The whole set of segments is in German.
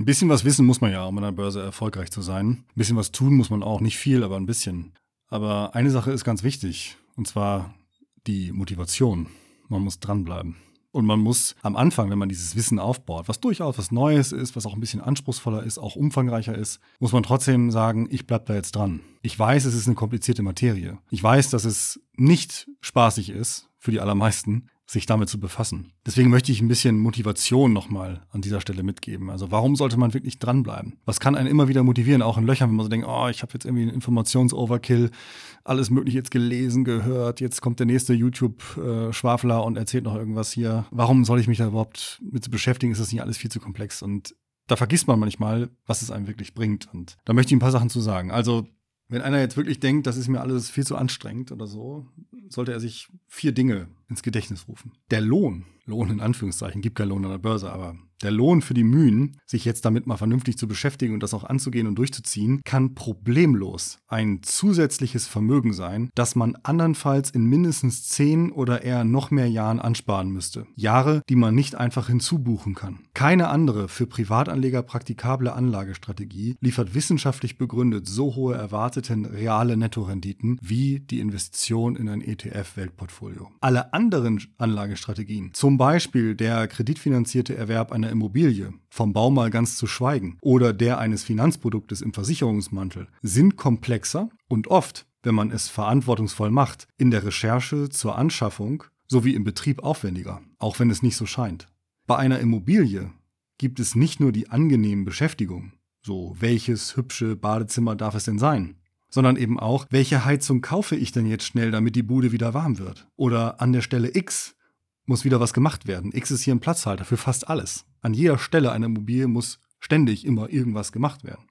Ein bisschen was wissen muss man ja, um an der Börse erfolgreich zu sein. Ein bisschen was tun muss man auch, nicht viel, aber ein bisschen. Aber eine Sache ist ganz wichtig, und zwar die Motivation. Man muss dranbleiben. Und man muss am Anfang, wenn man dieses Wissen aufbaut, was durchaus was Neues ist, was auch ein bisschen anspruchsvoller ist, auch umfangreicher ist, muss man trotzdem sagen, ich bleib da jetzt dran. Ich weiß, es ist eine komplizierte Materie. Ich weiß, dass es nicht spaßig ist für die allermeisten, sich damit zu befassen. Deswegen möchte ich ein bisschen Motivation nochmal an dieser Stelle mitgeben. Also warum sollte man wirklich dranbleiben? Was kann einen immer wieder motivieren, auch in Löchern, wenn man so denkt, oh, ich habe jetzt irgendwie einen Informationsoverkill, alles mögliche jetzt gelesen, gehört, jetzt kommt der nächste YouTube-Schwafler und erzählt noch irgendwas hier. Warum soll ich mich da überhaupt mit beschäftigen? Ist das nicht alles viel zu komplex? Und da vergisst man manchmal, was es einem wirklich bringt. Und da möchte ich ein paar Sachen zu sagen. Also wenn einer jetzt wirklich denkt, das ist mir alles viel zu anstrengend oder so, sollte er sich vier Dinge ins Gedächtnis rufen. Der Lohn, Lohn in Anführungszeichen, gibt keinen Lohn an der Börse, aber der Lohn für die Mühen, sich jetzt damit mal vernünftig zu beschäftigen und das auch anzugehen und durchzuziehen, kann problemlos ein zusätzliches Vermögen sein, das man andernfalls in mindestens zehn oder eher noch mehr Jahren ansparen müsste. Jahre, die man nicht einfach hinzubuchen kann. Keine andere für Privatanleger praktikable Anlagestrategie liefert wissenschaftlich begründet so hohe erwarteten reale Nettorenditen wie die Investition in ein ETF-Weltportfolio. Alle anderen Anlagestrategien, zum Beispiel der kreditfinanzierte Erwerb einer Immobilie, vom Bau mal ganz zu schweigen, oder der eines Finanzproduktes im Versicherungsmantel, sind komplexer und oft, wenn man es verantwortungsvoll macht, in der Recherche zur Anschaffung sowie im Betrieb aufwendiger, auch wenn es nicht so scheint. Bei einer Immobilie gibt es nicht nur die angenehmen Beschäftigung, so welches hübsche Badezimmer darf es denn sein, sondern eben auch, welche Heizung kaufe ich denn jetzt schnell, damit die Bude wieder warm wird? Oder an der Stelle X muss wieder was gemacht werden. X ist hier ein Platzhalter für fast alles. An jeder Stelle einer Immobilie muss ständig immer irgendwas gemacht werden.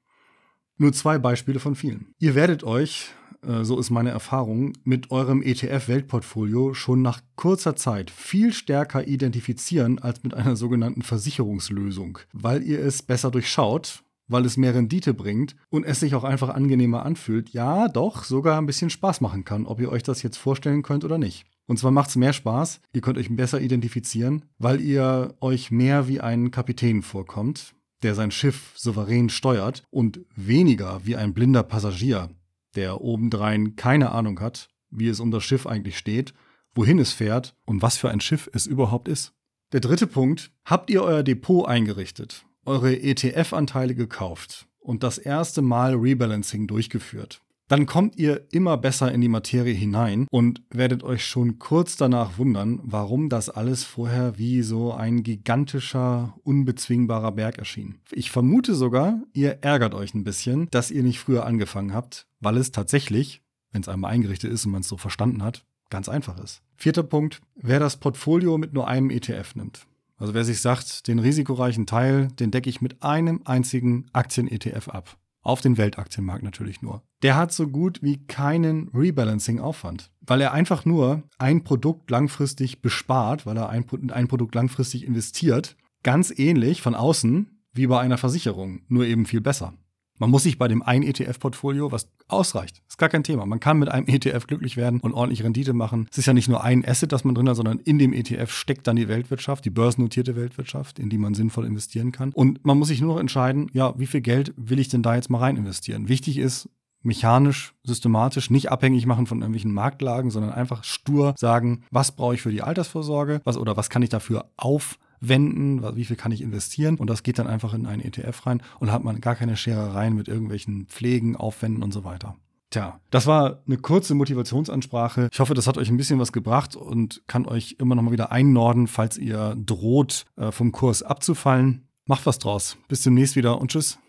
Nur zwei Beispiele von vielen. Ihr werdet euch, äh, so ist meine Erfahrung, mit eurem ETF-Weltportfolio schon nach kurzer Zeit viel stärker identifizieren als mit einer sogenannten Versicherungslösung, weil ihr es besser durchschaut weil es mehr Rendite bringt und es sich auch einfach angenehmer anfühlt, ja, doch, sogar ein bisschen Spaß machen kann, ob ihr euch das jetzt vorstellen könnt oder nicht. Und zwar macht es mehr Spaß, ihr könnt euch besser identifizieren, weil ihr euch mehr wie ein Kapitän vorkommt, der sein Schiff souverän steuert und weniger wie ein blinder Passagier, der obendrein keine Ahnung hat, wie es um das Schiff eigentlich steht, wohin es fährt und was für ein Schiff es überhaupt ist. Der dritte Punkt, habt ihr euer Depot eingerichtet eure ETF-Anteile gekauft und das erste Mal Rebalancing durchgeführt, dann kommt ihr immer besser in die Materie hinein und werdet euch schon kurz danach wundern, warum das alles vorher wie so ein gigantischer, unbezwingbarer Berg erschien. Ich vermute sogar, ihr ärgert euch ein bisschen, dass ihr nicht früher angefangen habt, weil es tatsächlich, wenn es einmal eingerichtet ist und man es so verstanden hat, ganz einfach ist. Vierter Punkt, wer das Portfolio mit nur einem ETF nimmt. Also wer sich sagt, den risikoreichen Teil, den decke ich mit einem einzigen Aktien-ETF ab. Auf den Weltaktienmarkt natürlich nur. Der hat so gut wie keinen Rebalancing-Aufwand, weil er einfach nur ein Produkt langfristig bespart, weil er ein, ein Produkt langfristig investiert. Ganz ähnlich von außen wie bei einer Versicherung, nur eben viel besser. Man muss sich bei dem einen ETF-Portfolio, was ausreicht, ist gar kein Thema. Man kann mit einem ETF glücklich werden und ordentlich Rendite machen. Es ist ja nicht nur ein Asset, das man drin hat, sondern in dem ETF steckt dann die Weltwirtschaft, die börsennotierte Weltwirtschaft, in die man sinnvoll investieren kann. Und man muss sich nur noch entscheiden, ja, wie viel Geld will ich denn da jetzt mal rein investieren? Wichtig ist, mechanisch, systematisch, nicht abhängig machen von irgendwelchen Marktlagen, sondern einfach stur sagen, was brauche ich für die Altersvorsorge, was oder was kann ich dafür auf wenden, wie viel kann ich investieren und das geht dann einfach in einen ETF rein und hat man gar keine Scherereien mit irgendwelchen Pflegen, Aufwänden und so weiter. Tja, das war eine kurze Motivationsansprache. Ich hoffe, das hat euch ein bisschen was gebracht und kann euch immer noch mal wieder einnorden, falls ihr droht, äh, vom Kurs abzufallen. Macht was draus. Bis demnächst wieder und tschüss.